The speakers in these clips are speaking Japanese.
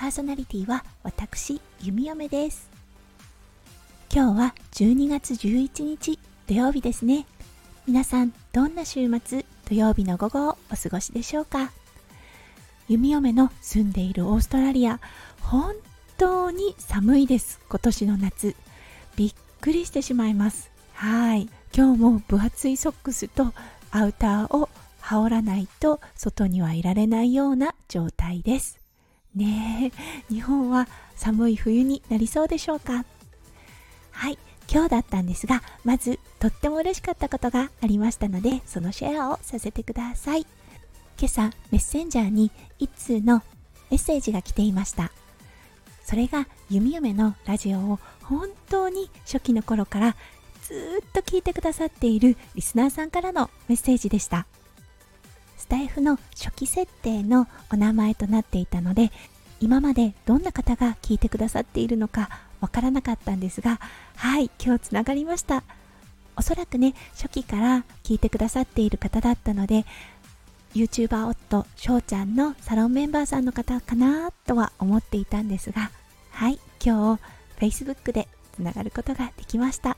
パーソナリティは私弓嫁です。今日は12月11日土曜日ですね。皆さんどんな週末土曜日の午後をお過ごしでしょうか？弓嫁の住んでいるオーストラリア本当に寒いです。今年の夏。びっくりしてしまいます。はい。今日も分厚いソックスとアウターを羽織らないと外にはいられないような状態です。ねえ日本は寒い冬になりそうでしょうか？はい今日だったんですがまずとっても嬉しかったことがありましたのでそのシェアをさせてください。今朝メッセンジャーに一通のメッセージが来ていました。それが弓嫁のラジオを本当に初期の頃からずっと聞いてくださっているリスナーさんからのメッセージでした。タイフの初期設定のお名前となっていたので今までどんな方が聞いてくださっているのかわからなかったんですがはい今日つながりました。おそらくね初期から聞いてくださっている方だったので YouTuber 夫翔ちゃんのサロンメンバーさんの方かなとは思っていたんですがはい今日 Facebook でつながることができました。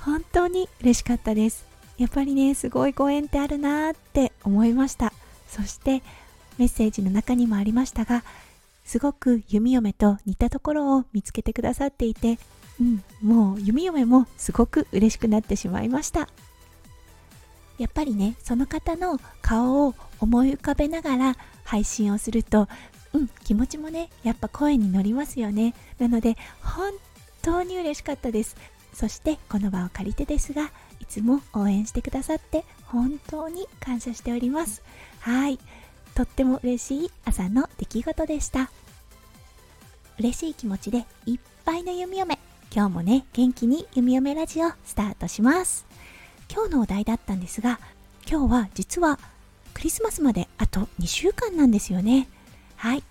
本当に嬉しかったです。やっぱりねすごいご縁ってあるなーって思いました。そしてメッセージの中にもありましたがすごく弓嫁と似たところを見つけてくださっていてうんもう弓嫁もすごく嬉しくなってしまいました。やっぱりねその方の顔を思い浮かべながら配信をするとうん気持ちもねやっぱ声に乗りますよね。なので本当に嬉しかったです。そしてこの場を借りてですがいつも応援してくださって本当に感謝しております。はい。とっても嬉しい朝の出来事でした。嬉しい気持ちでいっぱいの弓嫁。今日もね元気に弓嫁ラジオスタートします。今日のお題だったんですが今日は実はクリスマスまであと2週間なんですよね。はい。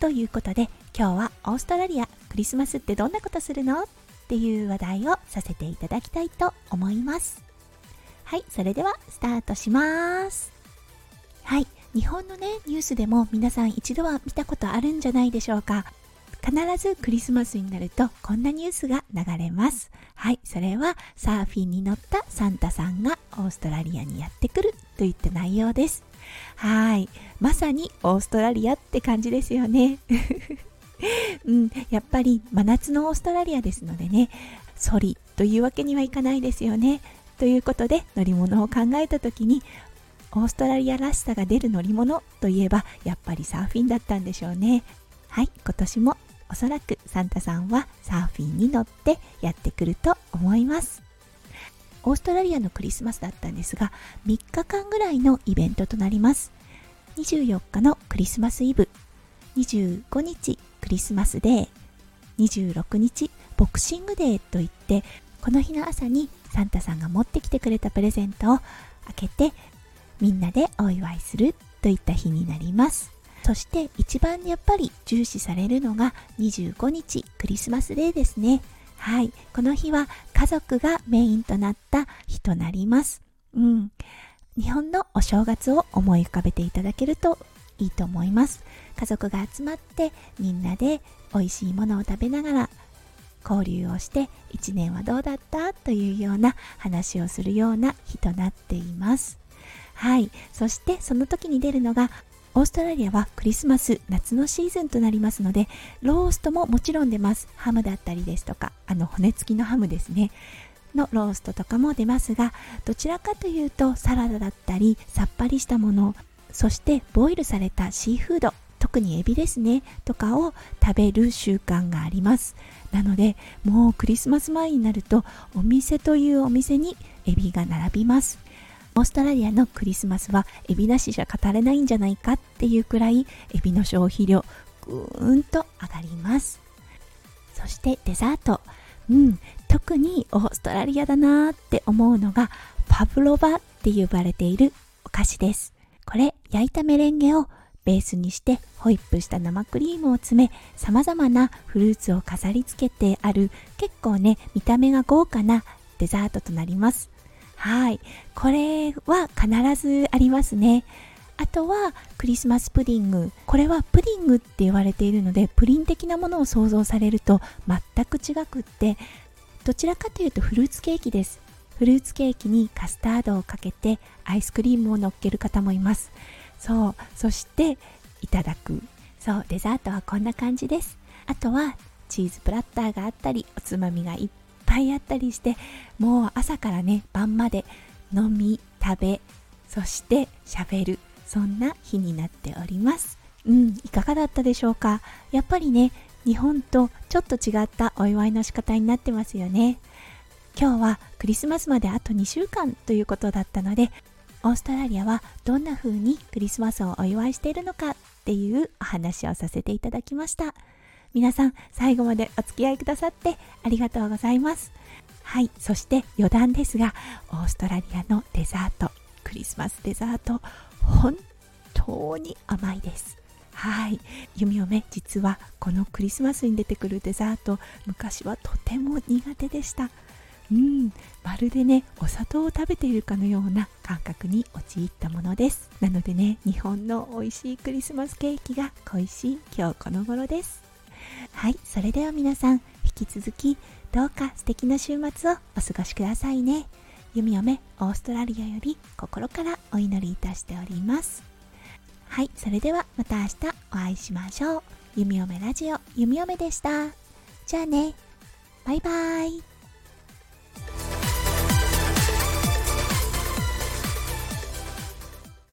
ということで今日はオーストラリア。クリスマスってどんなことするの？っていう話題をさせていただきたいと思います。はいそれではスタートします。はい日本のねニュースでも皆さん一度は見たことあるんじゃないでしょうか。必ずクリスマスになるとこんなニュースが流れます。はいそれはサーフィンに乗ったサンタさんがオーストラリアにやってくるといった内容です。はいまさにオーストラリアって感じですよね。うん、やっぱり真夏のオーストラリアですのでねソリというわけにはいかないですよね。ということで乗り物を考えた時にオーストラリアらしさが出る乗り物といえばやっぱりサーフィンだったんでしょうね。はい今年もおそらくサンタさんはサーフィンに乗ってやってくると思います。オーストラリアのクリスマスだったんですが3日間ぐらいのイベントとなります。24日のクリスマスイブ。25日クリスマスデー26日ボクシングデーといってこの日の朝にサンタさんが持ってきてくれたプレゼントを開けてみんなでお祝いするといった日になります。そして一番やっぱり重視されるのが25日クリスマスデーですね。はい。この日は家族がメインとなった日となります。うん。日本のお正月を思い浮かべていただけるといいと思います。家族が集まってみんなで美味しいものを食べながら交流をして1年はどうだったというような話をするような日となっています。はい。そしてその時に出るのがオーストラリアはクリスマス夏のシーズンとなりますのでローストももちろん出ます。ハムだったりですとかあの骨付きのハムですね。のローストとかも出ますがどちらかというとサラダだったりさっぱりしたものそしてボイルされたシーフード。特にエビですね。とかを食べる習慣があります。なのでもうクリスマス前になるとお店というお店にエビが並びます。オーストラリアのクリスマスはエビなしじゃ語れないんじゃないかっていうくらいエビの消費量ぐーんと上がります。そしてデザート。うん特にオーストラリアだなーって思うのがパブロバって呼ばれているお菓子です。これ焼いたメレンゲをベースにしてホイップした生クリームを詰め様々なフルーツを飾り付けてある結構ね見た目が豪華なデザートとなります。はい。これは必ずありますね。あとはクリスマスプディング。これはプディングって言われているのでプリン的なものを想像されると全く違くってどちらかというとフルーツケーキです。フルーツケーキにカスタードをかけてアイスクリームを乗っける方もいます。そうそしていただく。そうデザートはこんな感じです。あとはチーズプラッターがあったりおつまみがいっぱいあったりしてもう朝からね晩まで飲み食べそして喋る。そんな日になっております。うんいかがだったでしょうか？やっぱりね日本とちょっと違ったお祝いの仕方になってますよね。今日はクリスマスまであと2週間ということだったのでオーストラリアはどんな風にクリスマスをお祝いしているのかっていうお話をさせていただきました。皆さん最後までお付き合いくださってありがとうございます。はい。そして余談ですがオーストラリアのデザートクリスマスデザート本当に甘いです。はい。弓嫁実はこのクリスマスに出てくるデザート昔はとても苦手でした。うんまるでねお砂糖を食べているかのような感覚に陥ったものですなのでね日本の美味しいクリスマスケーキが恋しい今日この頃です。はいそれでは皆さん引き続きどうか素敵な週末をお過ごしくださいね。弓嫁オーストラリアより心からお祈りいたしております。はいそれではまた明日お会いしましょう。弓嫁ラジオ弓嫁でしたじゃあねバイバイ。